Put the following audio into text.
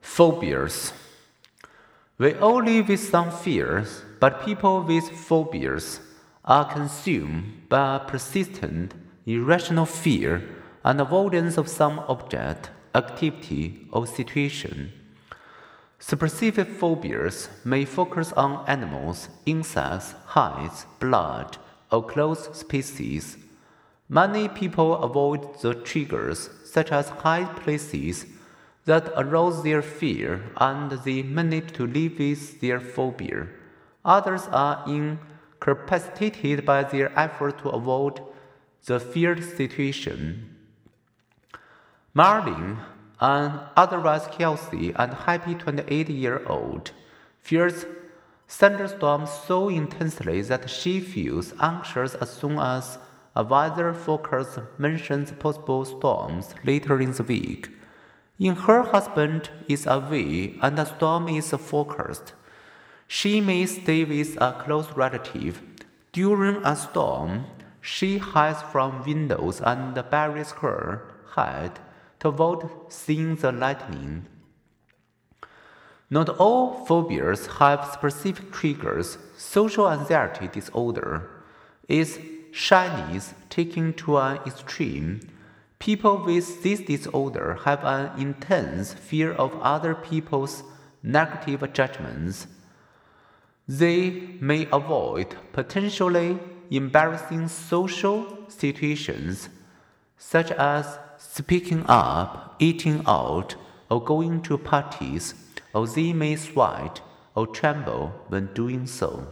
Phobias. We all live with some fears, but people with phobias are consumed by persistent, irrational fear and avoidance of some object, activity, or situation. Specific phobias may focus on animals, insects, heights, blood, or close species. Many people avoid the triggers, such as high places that arouse their fear and they manage to live with their phobia. Others are incapacitated by their effort to avoid the feared situation. Marlene, an otherwise healthy and happy 28 year old, fears thunderstorms so intensely that she feels anxious as soon as a weather forecast mentions possible storms later in the week. In her husband is away and a storm is forecast. She may stay with a close relative. During a storm, she hides from windows and buries her head to avoid seeing the lightning. Not all phobias have specific triggers. Social anxiety disorder is shyness taken to an extreme. People with this disorder have an intense fear of other people's negative judgments. They may avoid potentially embarrassing social situations, such as speaking up, eating out, or going to parties, or they may sweat or tremble when doing so.